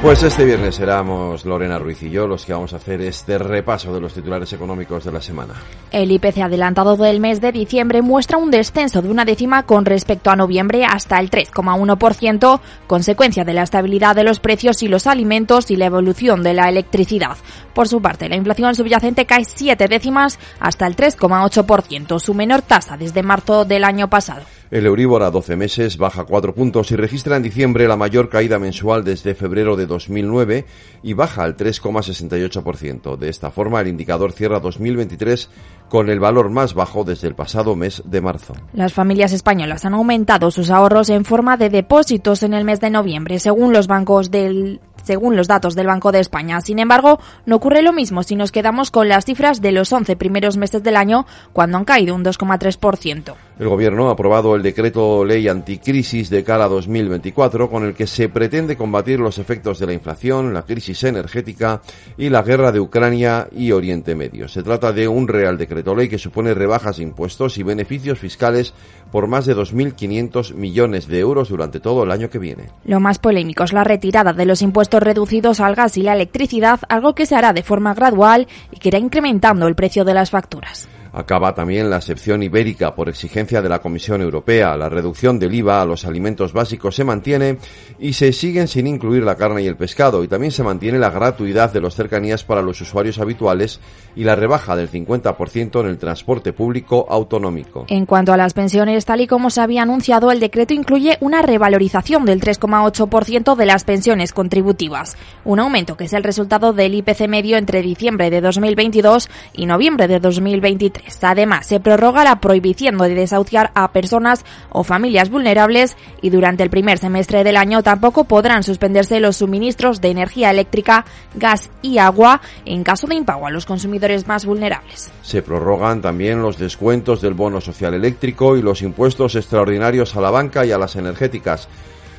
Pues este viernes seremos Lorena Ruiz y yo los que vamos a hacer este repaso de los titulares económicos de la semana. El IPC adelantado del mes de diciembre muestra un descenso de una décima con respecto a noviembre hasta el 3,1%, consecuencia de la estabilidad de los precios y los alimentos y la evolución de la electricidad. Por su parte, la inflación subyacente cae siete décimas hasta el 3,8%, su menor tasa desde marzo del año pasado. El Euribor a 12 meses baja 4 puntos y registra en diciembre la mayor caída mensual desde febrero de 2009 y baja al 3,68%. De esta forma, el indicador cierra 2023 con el valor más bajo desde el pasado mes de marzo. Las familias españolas han aumentado sus ahorros en forma de depósitos en el mes de noviembre, según los bancos del según los datos del Banco de España. Sin embargo, no ocurre lo mismo si nos quedamos con las cifras de los 11 primeros meses del año, cuando han caído un 2,3%. El Gobierno ha aprobado el decreto ley anticrisis de cara a 2024, con el que se pretende combatir los efectos de la inflación, la crisis energética y la guerra de Ucrania y Oriente Medio. Se trata de un real decreto ley que supone rebajas de impuestos y beneficios fiscales por más de 2.500 millones de euros durante todo el año que viene. Lo más polémico es la retirada de los impuestos reducidos al gas y la electricidad, algo que se hará de forma gradual y que irá incrementando el precio de las facturas. Acaba también la excepción ibérica por exigencia de la Comisión Europea. La reducción del IVA a los alimentos básicos se mantiene y se siguen sin incluir la carne y el pescado. Y también se mantiene la gratuidad de los cercanías para los usuarios habituales y la rebaja del 50% en el transporte público autonómico. En cuanto a las pensiones, tal y como se había anunciado, el decreto incluye una revalorización del 3,8% de las pensiones contributivas. Un aumento que es el resultado del IPC medio entre diciembre de 2022 y noviembre de 2023. Además, se prorroga la prohibición de desahuciar a personas o familias vulnerables y durante el primer semestre del año tampoco podrán suspenderse los suministros de energía eléctrica, gas y agua en caso de impago a los consumidores más vulnerables. Se prorrogan también los descuentos del bono social eléctrico y los impuestos extraordinarios a la banca y a las energéticas.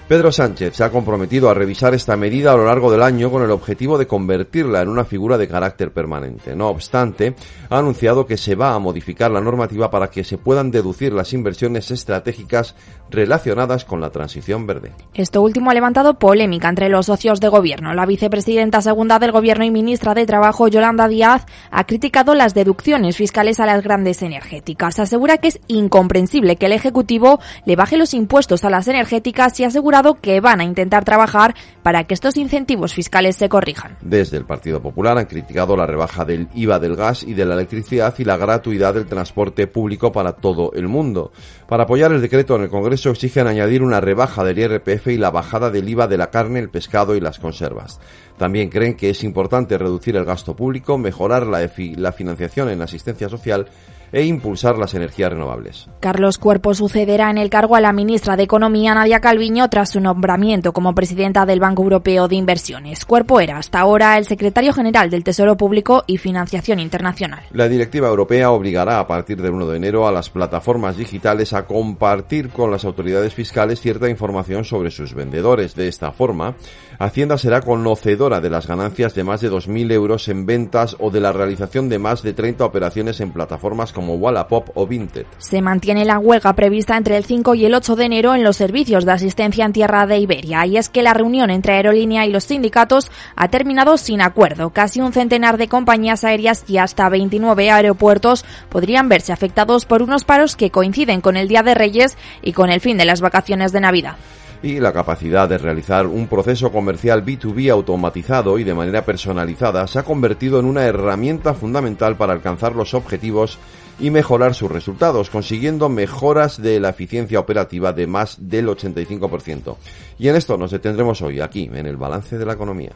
Pedro Sánchez se ha comprometido a revisar esta medida a lo largo del año con el objetivo de convertirla en una figura de carácter permanente. No obstante, ha anunciado que se va a modificar la normativa para que se puedan deducir las inversiones estratégicas relacionadas con la transición verde. Esto último ha levantado polémica entre los socios de gobierno. La vicepresidenta segunda del gobierno y ministra de Trabajo, Yolanda Díaz, ha criticado las deducciones fiscales a las grandes energéticas. Asegura que es incomprensible que el Ejecutivo le baje los impuestos a las energéticas y asegura que van a intentar trabajar para que estos incentivos fiscales se corrijan. Desde el Partido Popular han criticado la rebaja del IVA del gas y de la electricidad y la gratuidad del transporte público para todo el mundo. Para apoyar el decreto en el Congreso exigen añadir una rebaja del IRPF y la bajada del IVA de la carne, el pescado y las conservas. También creen que es importante reducir el gasto público, mejorar la, la financiación en asistencia social e impulsar las energías renovables. Carlos Cuerpo sucederá en el cargo a la ministra de Economía Nadia Calviño tras su nombramiento como presidenta del Banco Europeo de Inversiones. Cuerpo era hasta ahora el secretario general del Tesoro Público y Financiación Internacional. La directiva europea obligará a partir del 1 de enero a las plataformas digitales a compartir con las autoridades fiscales cierta información sobre sus vendedores. De esta forma, Hacienda será conocedora de las ganancias de más de 2.000 euros en ventas o de la realización de más de 30 operaciones en plataformas como Wallapop o Vinted. Se mantiene la huelga prevista entre el 5 y el 8 de enero en los servicios de asistencia en tierra de Iberia y es que la reunión entre aerolínea y los sindicatos ha terminado sin acuerdo. Casi un centenar de compañías aéreas y hasta 29 aeropuertos podrían verse afectados por unos paros que coinciden con el Día de Reyes y con el fin de las vacaciones de Navidad y la capacidad de realizar un proceso comercial B2B automatizado y de manera personalizada se ha convertido en una herramienta fundamental para alcanzar los objetivos y mejorar sus resultados, consiguiendo mejoras de la eficiencia operativa de más del 85%. Y en esto nos detendremos hoy, aquí, en el balance de la economía.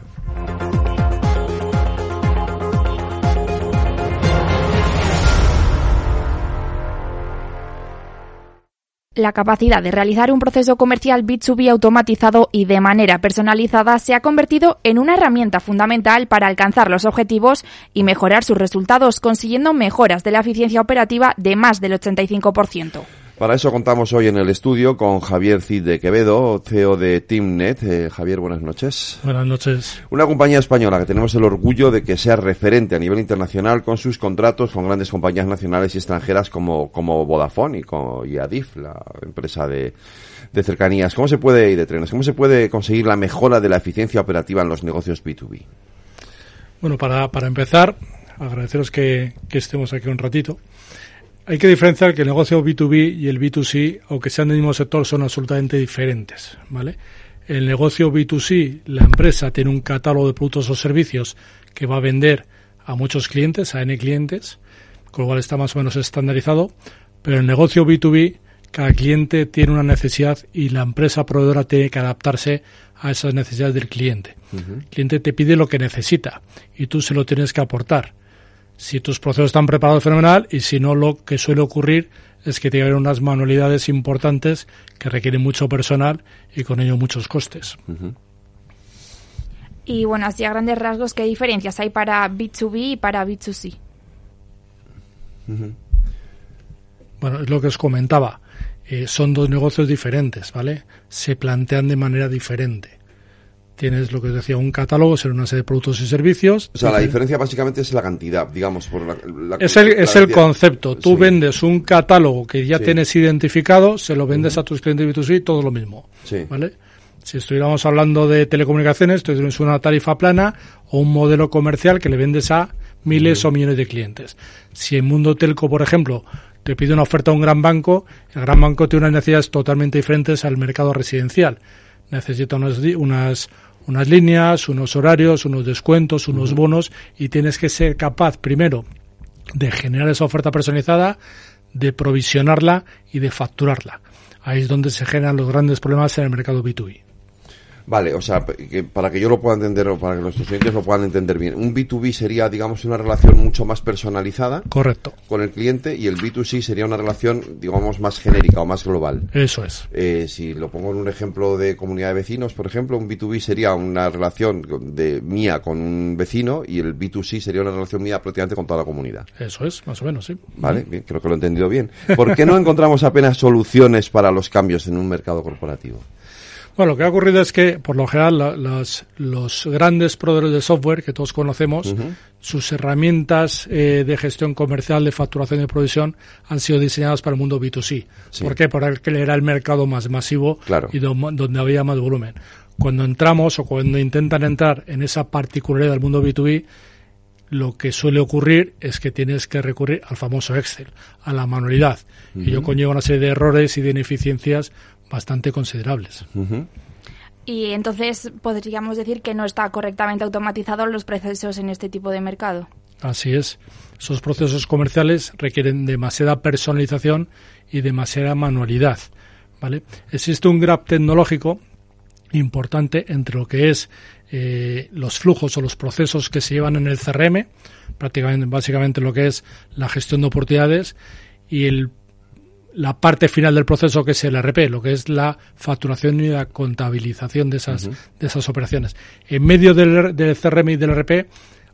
La capacidad de realizar un proceso comercial B2B automatizado y de manera personalizada se ha convertido en una herramienta fundamental para alcanzar los objetivos y mejorar sus resultados, consiguiendo mejoras de la eficiencia operativa de más del 85%. Para eso contamos hoy en el estudio con Javier Cid de Quevedo, CEO de Teamnet. Eh, Javier, buenas noches. Buenas noches. Una compañía española que tenemos el orgullo de que sea referente a nivel internacional con sus contratos con grandes compañías nacionales y extranjeras como, como Vodafone y, como, y Adif, la empresa de, de cercanías. ¿Cómo se puede, y de trenes, cómo se puede conseguir la mejora de la eficiencia operativa en los negocios B2B? Bueno, para, para empezar, agradeceros que, que estemos aquí un ratito. Hay que diferenciar que el negocio B2B y el B2C, aunque sean del mismo sector, son absolutamente diferentes, ¿vale? El negocio B2C, la empresa tiene un catálogo de productos o servicios que va a vender a muchos clientes, a N clientes, con lo cual está más o menos estandarizado, pero el negocio B2B, cada cliente tiene una necesidad y la empresa proveedora tiene que adaptarse a esas necesidades del cliente. El cliente te pide lo que necesita y tú se lo tienes que aportar si tus procesos están preparados fenomenal y si no lo que suele ocurrir es que tiene unas manualidades importantes que requieren mucho personal y con ello muchos costes. Y bueno, así a grandes rasgos, ¿qué diferencias hay para B2B y para B2C? Bueno, es lo que os comentaba. Eh, son dos negocios diferentes, ¿vale? Se plantean de manera diferente tienes lo que os decía, un catálogo, ser una serie de productos y servicios. O sea, la diferencia básicamente es la cantidad, digamos, por la, es el, es el concepto. Tú vendes un catálogo que ya tienes identificado, se lo vendes a tus clientes B2C, todo lo mismo. ¿Vale? Si estuviéramos hablando de telecomunicaciones, tú tienes una tarifa plana o un modelo comercial que le vendes a miles o millones de clientes. Si en Mundo Telco, por ejemplo, te pide una oferta a un gran banco, el gran banco tiene unas necesidades totalmente diferentes al mercado residencial necesita unas, unas, unas líneas, unos horarios, unos descuentos, unos bonos y tienes que ser capaz primero de generar esa oferta personalizada, de provisionarla y de facturarla. Ahí es donde se generan los grandes problemas en el mercado B2B. Vale, o sea, que para que yo lo pueda entender o para que los clientes lo puedan entender bien, un B2B sería, digamos, una relación mucho más personalizada. Correcto. Con el cliente y el B2C sería una relación, digamos, más genérica o más global. Eso es. Eh, si lo pongo en un ejemplo de comunidad de vecinos, por ejemplo, un B2B sería una relación de mía con un vecino y el B2C sería una relación mía prácticamente con toda la comunidad. Eso es, más o menos, sí. Vale, bien, creo que lo he entendido bien. ¿Por qué no encontramos apenas soluciones para los cambios en un mercado corporativo? Bueno, lo que ha ocurrido es que, por lo general, los grandes proveedores de software que todos conocemos, sus herramientas eh, de gestión comercial, de facturación y de provisión han sido diseñadas para el mundo B2C. ¿Por qué? Porque era el mercado más masivo y donde había más volumen. Cuando entramos o cuando intentan entrar en esa particularidad del mundo B2B, lo que suele ocurrir es que tienes que recurrir al famoso Excel, a la manualidad. Y ello conlleva una serie de errores y de ineficiencias bastante considerables. Y entonces podríamos decir que no está correctamente automatizados los procesos en este tipo de mercado. Así es. Esos procesos comerciales requieren demasiada personalización y demasiada manualidad. ¿vale? Existe un gap tecnológico importante entre lo que es eh, los flujos o los procesos que se llevan en el CRM, prácticamente básicamente lo que es la gestión de oportunidades y el la parte final del proceso que es el RP, lo que es la facturación y la contabilización de esas, de esas operaciones. En medio del, del, CRM y del RP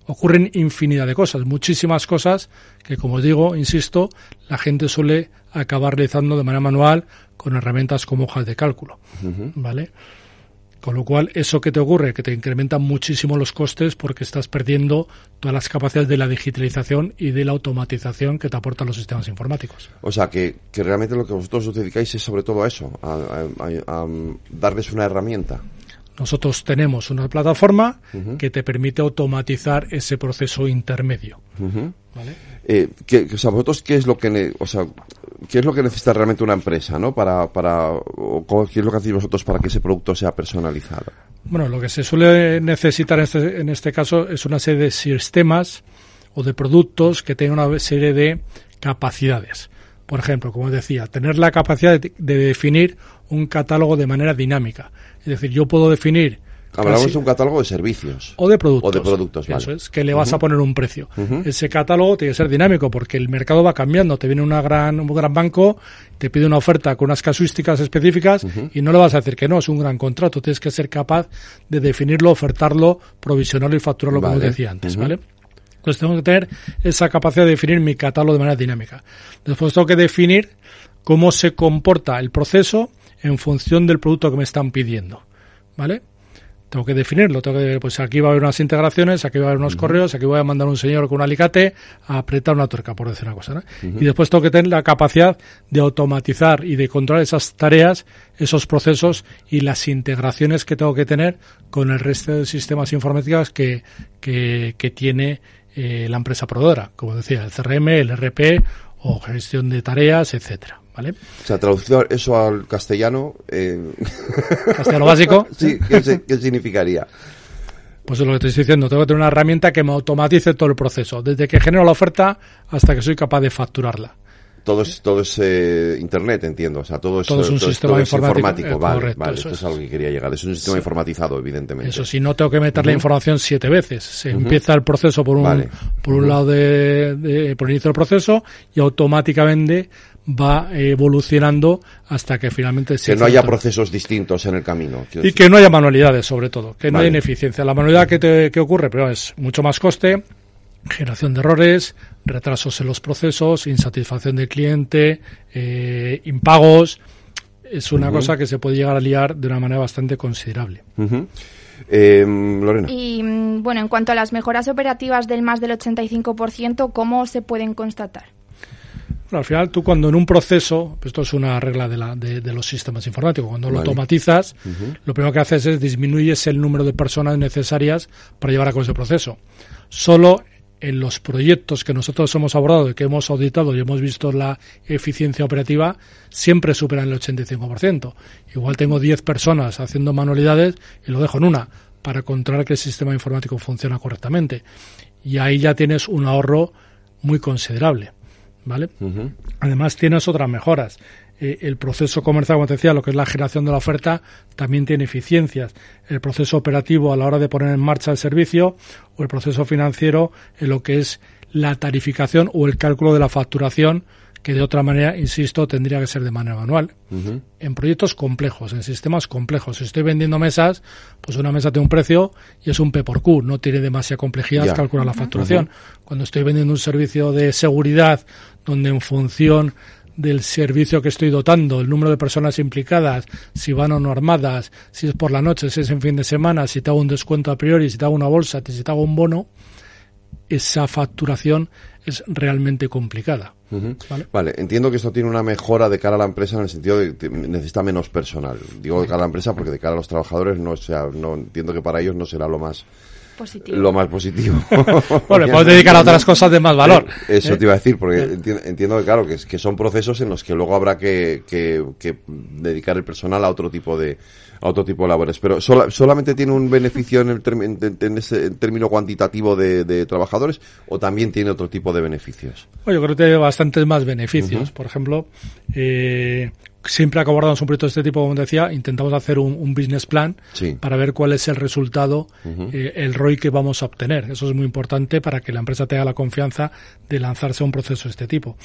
ocurren infinidad de cosas, muchísimas cosas que, como os digo, insisto, la gente suele acabar realizando de manera manual con herramientas como hojas de cálculo. ¿Vale? Con lo cual, ¿eso que te ocurre? Que te incrementan muchísimo los costes porque estás perdiendo todas las capacidades de la digitalización y de la automatización que te aportan los sistemas informáticos. O sea, que, realmente lo que vosotros os dedicáis es sobre todo a eso, a, darles una herramienta. Nosotros tenemos una plataforma que te permite automatizar ese proceso intermedio. ¿vale? Eh, o sea, vosotros, ¿qué es lo que, o sea, qué es lo que necesita realmente una empresa, ¿no? Para, para, o qué es lo que hacéis vosotros para que ese producto sea personalizado. Bueno, lo que se suele necesitar en este, en este caso es una serie de sistemas o de productos que tengan una serie de capacidades. Por ejemplo, como decía, tener la capacidad de, de definir un catálogo de manera dinámica. Es decir, yo puedo definir Hablamos de un catálogo de servicios. O de productos. O de productos, Eso es, que le vas a poner un precio. Ese catálogo tiene que ser dinámico porque el mercado va cambiando. Te viene una gran, un gran banco, te pide una oferta con unas casuísticas específicas y no le vas a decir que no, es un gran contrato. Tienes que ser capaz de definirlo, ofertarlo, provisionarlo y facturarlo, como decía antes, ¿vale? Entonces tengo que tener esa capacidad de definir mi catálogo de manera dinámica. Después tengo que definir cómo se comporta el proceso en función del producto que me están pidiendo. ¿Vale? Tengo que definirlo, tengo que, pues aquí va a haber unas integraciones, aquí va a haber unos correos, aquí voy a mandar un señor con un alicate a apretar una tuerca, por decir una cosa. ¿no? Y después tengo que tener la capacidad de automatizar y de controlar esas tareas, esos procesos y las integraciones que tengo que tener con el resto de sistemas informáticos que, que, que tiene eh, la empresa proveedora, como decía, el CRM, el RP o gestión de tareas, etcétera. ¿Vale? O sea, traducido eso al castellano. Eh... Castellano básico. sí, ¿qué, ¿qué, significaría? Pues es lo que te estoy diciendo. Tengo que tener una herramienta que me automatice todo el proceso, desde que genero la oferta hasta que soy capaz de facturarla. Todo es, todo es eh, internet, entiendo. O sea, todo es, todo es un todo sistema todo es informático. vale, correcto, vale. Esto es algo que quería llegar. Es un sistema informatizado, evidentemente. Eso sí, no tengo que meter la información siete veces. Se empieza el proceso por un, Vale. por un lado de, de- por el inicio del proceso y automáticamente va evolucionando hasta que finalmente se Que no haya procesos distintos en el camino. Y decir. que no haya manualidades, sobre todo, que no haya ineficiencia. La manualidad que, te, que ocurre, pero es mucho más coste, generación de errores, retrasos en los procesos, insatisfacción del cliente, eh, impagos. Es una cosa que se puede llegar a liar de una manera bastante considerable. Eh, Lorena. Y mm, bueno, en cuanto a las mejoras operativas del más del 85%, ¿cómo se pueden constatar? Bueno, al final tú cuando en un proceso, pues esto es una regla de, la, de, de los sistemas informáticos, cuando lo automatizas, lo primero que haces es disminuyes el número de personas necesarias para llevar a cabo ese proceso. Solo en los proyectos que nosotros hemos abordado y que hemos auditado y hemos visto la eficiencia operativa, siempre superan el 85%. Igual tengo 10 personas haciendo manualidades y lo dejo en una para controlar que el sistema informático funciona correctamente. Y ahí ya tienes un ahorro muy considerable. ¿Vale? Además tienes otras mejoras. Eh, el proceso comercial, como te decía, lo que es la generación de la oferta, también tiene eficiencias. El proceso operativo a la hora de poner en marcha el servicio o el proceso financiero en lo que es la tarificación o el cálculo de la facturación, que de otra manera, insisto, tendría que ser de manera manual. En proyectos complejos, en sistemas complejos. Si estoy vendiendo mesas, pues una mesa tiene un precio y es un P por Q, no tiene demasiada complejidad calcular la facturación. Cuando estoy vendiendo un servicio de seguridad, donde en función del servicio que estoy dotando, el número de personas implicadas, si van o no armadas, si es por la noche, si es en fin de semana, si te hago un descuento a priori, si te hago una bolsa, si te hago un bono, esa facturación es realmente complicada. Vale, entiendo que esto tiene una mejora de cara a la empresa en el sentido de que necesita menos personal. Digo de cara a la empresa porque de cara a los trabajadores no sea, no entiendo que para ellos no será lo más Positivo. lo más positivo. Bueno, puedes dedicar a otras cosas de más valor. Eh, Eso ¿eh? te iba a decir, porque enti- entiendo que, claro, que, que son procesos en los que luego habrá que, que- que dedicar el personal a otro tipo de a otro tipo de labores. Pero sola- solamente tiene un beneficio en el en, en ese término cuantitativo de, de trabajadores o también tiene otro tipo de beneficios. Bueno, yo creo que tiene bastantes más beneficios. Por ejemplo, eh, siempre que abordamos un proyecto de este tipo, como decía, intentamos hacer un, un business plan Sí. para ver cuál es el resultado, eh, el ROI que vamos a obtener. Eso es muy importante para que la empresa tenga la confianza de lanzarse a un proceso de este tipo.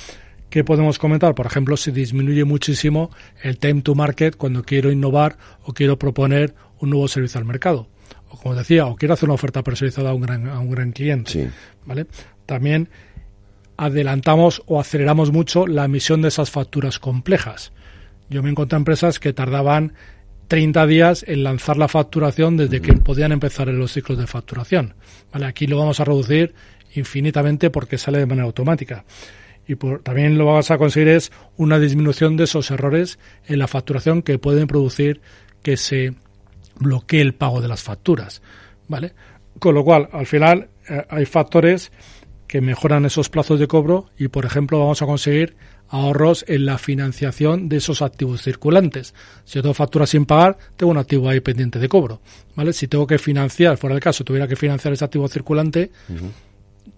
¿Qué podemos comentar? Por ejemplo, se disminuye muchísimo el time to market cuando quiero innovar o quiero proponer un nuevo servicio al mercado. O como decía, o quiero hacer una oferta personalizada a un gran, a un gran cliente. Sí. ¿Vale? También adelantamos o aceleramos mucho la emisión de esas facturas complejas. Yo me encontré empresas que tardaban 30 días en lanzar la facturación desde que podían empezar en los ciclos de facturación. ¿Vale? Aquí lo vamos a reducir infinitamente porque sale de manera automática. Y por- también lo vamos a conseguir es una disminución de esos errores en la facturación que pueden producir que se bloquee el pago de las facturas. ¿Vale? Con lo cual, al final, eh, hay factores que mejoran esos plazos de cobro y, por ejemplo, vamos a conseguir ahorros en la financiación de esos activos circulantes. Si yo tengo facturas sin pagar, tengo un activo ahí pendiente de cobro. ¿Vale? Si tengo que financiar, fuera del caso, tuviera que financiar ese activo circulante,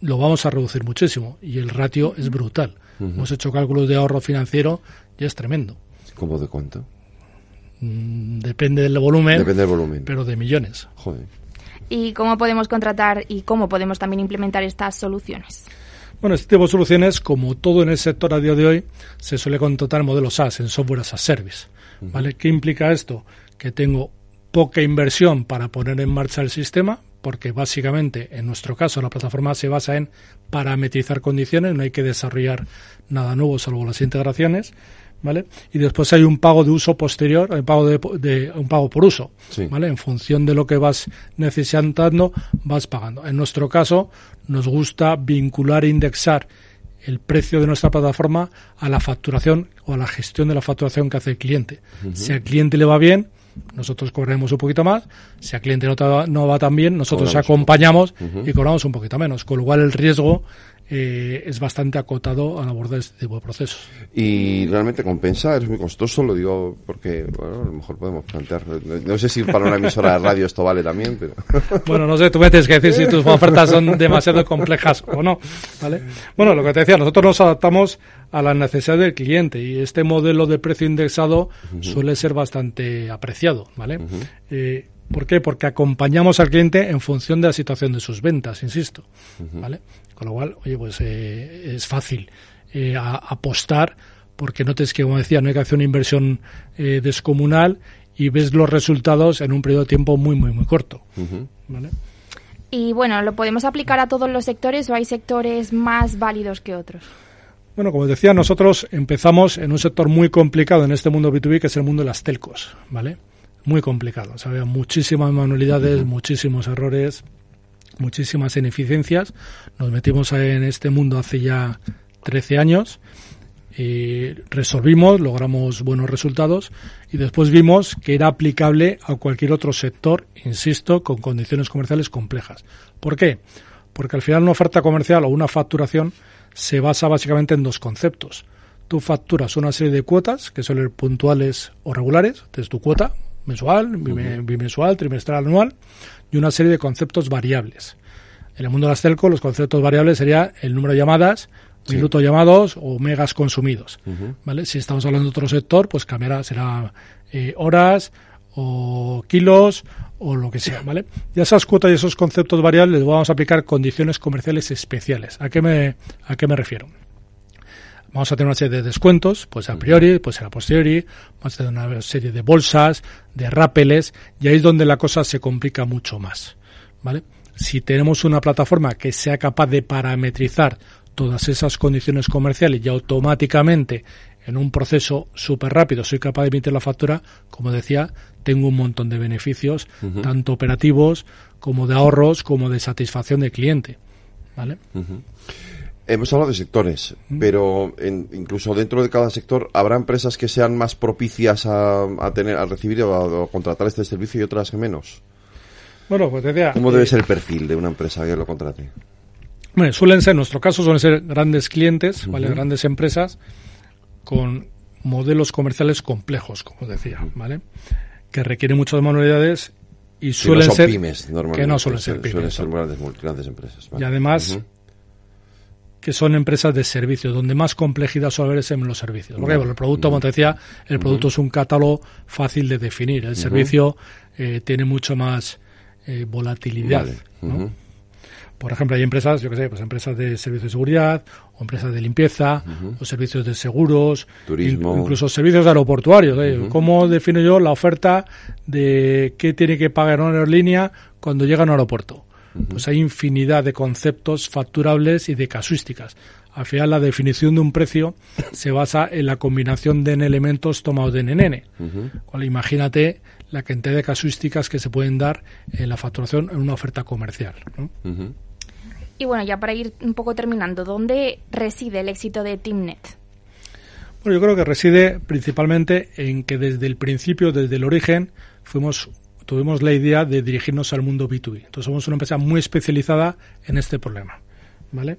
lo vamos a reducir muchísimo y el ratio es brutal. Hemos hecho cálculos de ahorro financiero y es tremendo. ¿Cómo de cuánto? Mm, Depende del volumen, Depende del volumen. pero de millones. Joder. ¿Y cómo podemos contratar y cómo podemos también implementar estas soluciones? Bueno, este tipo de soluciones, como todo en el sector a día de hoy, se suele contratar en modelos SaaS, en software as a service. ¿Vale? ¿Qué implica esto? Que tengo poca inversión para poner en marcha el sistema, porque básicamente, en nuestro caso, la plataforma se basa en parametrizar condiciones, no hay que desarrollar nada nuevo salvo las integraciones, ¿vale? Y después hay un pago de uso posterior, un pago de, un pago por uso, ¿vale? En función de lo que vas necesitando, vas pagando. En nuestro caso, nos gusta vincular e indexar el precio de nuestra plataforma a la facturación o a la gestión de la facturación que hace el cliente. Si al cliente le va bien, nosotros cobraremos un poquito más. Si al cliente no, no va tan bien, nosotros acompañamos y cobramos un poquito menos. Con lo cual el riesgo eh, es bastante acotado al abordar este tipo de procesos. ¿Y realmente compensa? ¿Es muy costoso? Lo digo porque, bueno, a lo mejor podemos plantear. No sé si para una emisora de radio esto vale también, pero. Bueno, no sé, tú me tienes que decir si tus ofertas son demasiado complejas o no. ¿vale? Bueno, lo que te decía, nosotros nos adaptamos a la necesidad del cliente y este modelo de precio indexado suele ser bastante apreciado, ¿vale? ¿Por qué? Porque acompañamos al cliente en función de la situación de sus ventas, insisto. ¿Vale? Con lo cual, oye, pues eh, es fácil eh, apostar porque no tienes que, como decía, no hay que hacer una inversión eh, descomunal y ves los resultados en un periodo de tiempo muy, muy, muy corto. ¿Vale? Y bueno, ¿lo podemos aplicar a todos los sectores o hay sectores más válidos que otros? Bueno, como decía, nosotros empezamos en un sector muy complicado en este mundo B2B, que es el mundo de las telcos, ¿vale? muy complicado. O había muchísimas manualidades, muchísimos errores, muchísimas ineficiencias. Nos metimos en este mundo hace ya 13 años y resolvimos, logramos buenos resultados y después vimos que era aplicable a cualquier otro sector, insisto, con condiciones comerciales complejas. ¿Por qué? Porque al final una oferta comercial o una facturación se basa básicamente en dos conceptos. Tú facturas una serie de cuotas, que suelen ser puntuales o regulares, es tu cuota, mensual, bimensual, trimestral, anual, y una serie de conceptos variables. En el mundo de las telco, los conceptos variables serían el número de llamadas, minutos llamados o megas consumidos. ¿vale? Si estamos hablando de otro sector, pues cambiará, será eh, horas o kilos o lo que sea, ¿vale? Y a esas cuotas y esos conceptos variables les vamos a aplicar condiciones comerciales especiales. ¿A qué me, a qué me refiero? Vamos a tener una serie de descuentos, pues a priori, pues a posteriori, vamos a tener una serie de bolsas, de rápeles, y ahí es donde la cosa se complica mucho más, ¿vale? Si tenemos una plataforma que sea capaz de parametrizar todas esas condiciones comerciales y automáticamente en un proceso súper rápido soy capaz de emitir la factura, como decía, tengo un montón de beneficios, tanto operativos como de ahorros, como de satisfacción del cliente. ¿Vale? Hemos hablado de sectores, pero incluso dentro de cada sector habrá empresas que sean más propicias a, tener, a recibir o a, contratar este servicio y otras que menos. Bueno, pues decía. ¿Cómo debe eh, ser el perfil de una empresa que lo contrate? Bueno, suelen ser, en nuestro caso, suelen ser grandes clientes, ¿vale? Grandes empresas con modelos comerciales complejos, como decía, ¿vale? Que requieren muchas manualidades y suelen ser pymes, normalmente, que no suelen ser pymes, suelen ser grandes, grandes empresas. Y además que son empresas de servicios, donde más complejidad suele haber es en los servicios. Porque el producto, como te decía, el producto es un catálogo fácil de definir. El servicio eh, tiene mucho más eh, volatilidad. Por ejemplo, hay empresas, yo qué sé, pues empresas de servicios de seguridad, o empresas de limpieza, o servicios de seguros, turismo, incluso servicios aeroportuarios. ¿eh? ¿Cómo defino yo la oferta de qué tiene que pagar una aerolínea cuando llega a un aeropuerto? Pues hay infinidad de conceptos facturables y de casuísticas. Al final, la definición de un precio se basa en la combinación de elementos tomados de NN. imagínate la cantidad de casuísticas que se pueden dar en la facturación en una oferta comercial. Y bueno, ya para ir un poco terminando, ¿dónde reside el éxito de TeamNet? Bueno, yo creo que reside principalmente en que desde el principio, desde el origen, fuimos tuvimos la idea de dirigirnos al mundo B2B. Entonces somos una empresa muy especializada en este problema, ¿vale?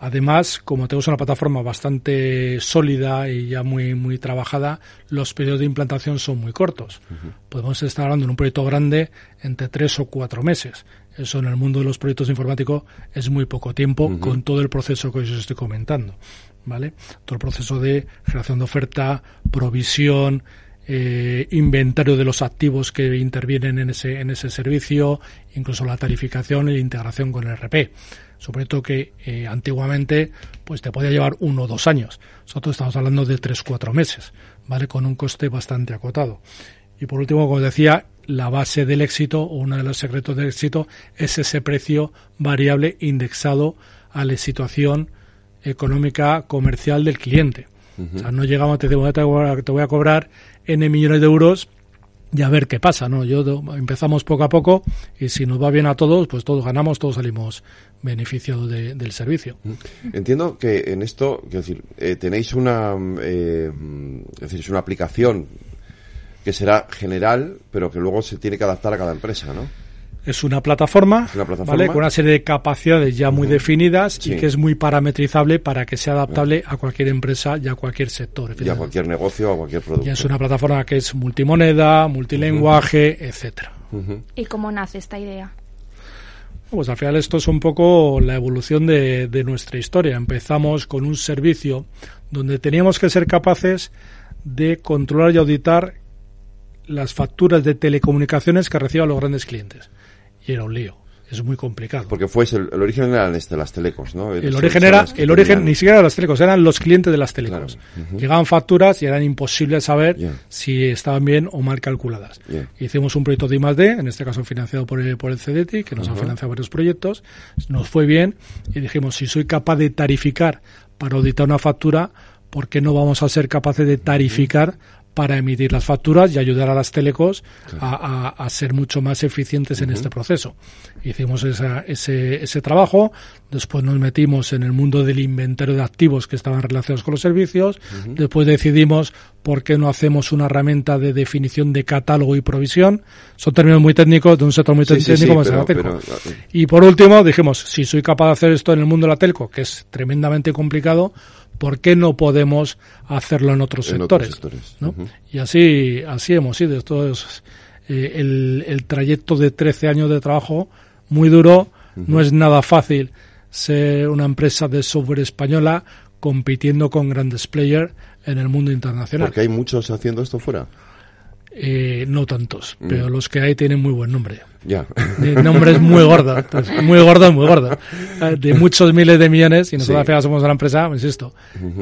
Además, como tenemos una plataforma bastante sólida y ya muy, muy trabajada, los periodos de implantación son muy cortos. Podemos estar hablando en un proyecto grande entre tres o cuatro meses. Eso en el mundo de los proyectos informáticos es muy poco tiempo con todo el proceso que os estoy comentando. ¿Vale? Todo el proceso de generación de oferta, provisión, eh, inventario de los activos que intervienen en ese, en ese servicio, incluso la tarificación y la integración con el RP. Sobre todo que eh, antiguamente pues te podía llevar uno o dos años. Nosotros estamos hablando de tres, cuatro meses, ¿vale? Con un coste bastante acotado. Y por último, como decía, la base del éxito o uno de los secretos del éxito es ese precio variable indexado a la situación económica comercial del cliente. O sea, no llegamos, te digo, te voy a cobrar N millones de euros y a ver qué pasa, ¿no? Yo empezamos poco a poco y si nos va bien a todos, pues todos ganamos, todos salimos beneficiados del servicio. Entiendo que en esto, quiero decir, eh, tenéis una, eh, es decir, es una aplicación que será general, pero que luego se tiene que adaptar a cada empresa, ¿no? Es una plataforma, ¿vale? con una serie de capacidades ya muy definidas y que es muy parametrizable para que sea adaptable a cualquier empresa y a cualquier sector. Y a cualquier negocio o a cualquier producto. Y es una plataforma que es multimoneda, multilenguaje, etcétera. ¿Y cómo nace esta idea? Pues al final esto es un poco la evolución de, de nuestra historia. Empezamos con un servicio donde teníamos que ser capaces de controlar y auditar las facturas de telecomunicaciones que reciban los grandes clientes y era un lío. Es muy complicado. Porque fue el, origen eran este, las telecos, ¿no? El, origen era, el origen ni siquiera de las telecos, eran los clientes de las telecos. Llegaban facturas y eran imposibles saber si estaban bien o mal calculadas. Hicimos un proyecto de I+.D., en este caso financiado por el, por el CDT, que nos ha financiado varios proyectos. Nos fue bien y dijimos, si soy capaz de tarificar para auditar una factura, ¿por qué no vamos a ser capaces de tarificar para emitir las facturas y ayudar a las telecos a, ser mucho más eficientes en este proceso. Hicimos ese, ese trabajo, después nos metimos en el mundo del inventario de activos que estaban relacionados con los servicios, después decidimos por qué no hacemos una herramienta de definición de catálogo y provisión. Son términos muy técnicos, de un sector muy técnico como es la telco. y por último dijimos, si soy capaz de hacer esto en el mundo de la telco, que es tremendamente complicado, ¿por qué no podemos hacerlo en otros sectores? Y así, así hemos ido. Esto es eh, el, trayecto de 13 años de trabajo muy duro. No es nada fácil ser una empresa de software española compitiendo con grandes players en el mundo internacional. Porque hay muchos haciendo esto fuera. Eh, no tantos, mm. pero los que hay tienen muy buen nombre. Ya. Nombres muy gordos, muy gordos, muy gordos. De muchos miles de millones, y nosotros sí. somos una empresa, insisto,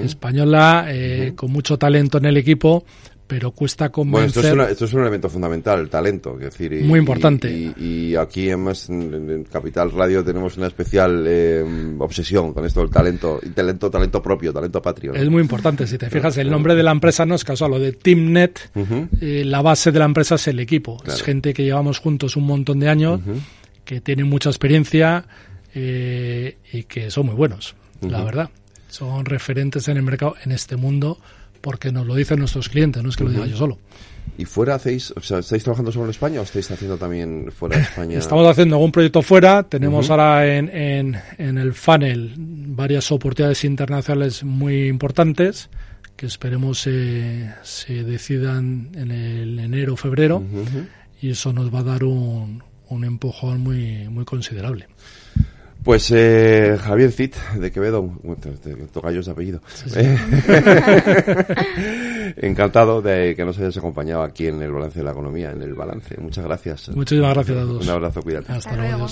española, eh, con mucho talento en el equipo, pero cuesta convencer. Bueno, esto es, un elemento fundamental, el talento, es decir, muy importante. Y, aquí en, en, Capital Radio tenemos una especial eh, obsesión con esto del talento, y talento, talento propio, talento patrio. Es muy importante, si te fijas, el nombre de la empresa no es casual, lo de TeamNet, eh, la base de la empresa es el equipo, es gente que llevamos juntos un montón de años, que tienen mucha experiencia eh, y que son muy buenos, la verdad. Son referentes en el mercado, en este mundo porque nos lo dicen nuestros clientes, no es que lo diga yo solo. ¿Y fuera hacéis, o sea, estáis trabajando solo en España o estáis haciendo también fuera de España? Estamos haciendo algún proyecto fuera, tenemos ahora en, en, en, el funnel varias oportunidades internacionales muy importantes que esperemos se, se decidan en el enero o febrero y eso nos va a dar un, un empujón muy, muy considerable. Pues eh, Javier Cid, de Quevedo, tocayo de apellido. Encantado de que nos hayas acompañado aquí en el balance de la economía, en el balance. Muchas gracias. Muchísimas gracias a todos. Un abrazo, cuídate. Hasta luego.